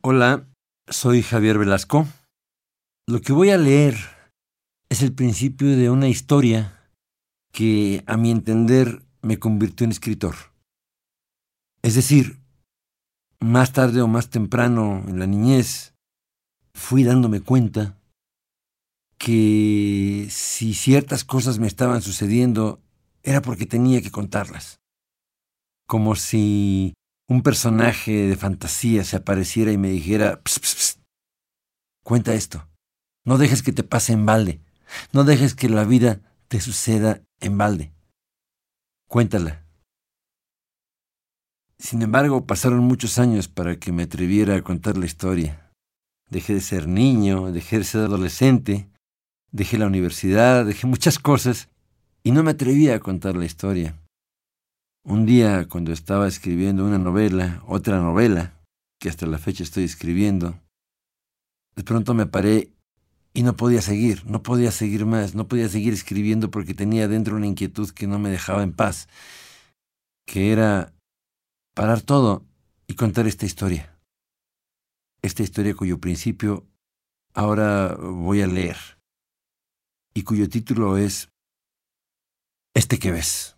Hola, soy Javier Velasco. Lo que voy a leer es el principio de una historia que, a mi entender, me convirtió en escritor. Es decir, más tarde o más temprano en la niñez, fui dándome cuenta que si ciertas cosas me estaban sucediendo era porque tenía que contarlas. Como si un personaje de fantasía se apareciera y me dijera, pss, pss, pss, cuenta esto, no dejes que te pase en balde, no dejes que la vida te suceda en balde. Cuéntala. Sin embargo, pasaron muchos años para que me atreviera a contar la historia. Dejé de ser niño, dejé de ser adolescente, dejé la universidad, dejé muchas cosas y no me atrevía a contar la historia. Un día, cuando estaba escribiendo una novela, otra novela, que hasta la fecha estoy escribiendo, de pronto me paré y no podía seguir, no podía seguir más, no podía seguir escribiendo porque tenía dentro una inquietud que no me dejaba en paz, que era parar todo y contar esta historia. Esta historia cuyo principio ahora voy a leer y cuyo título es Este que ves.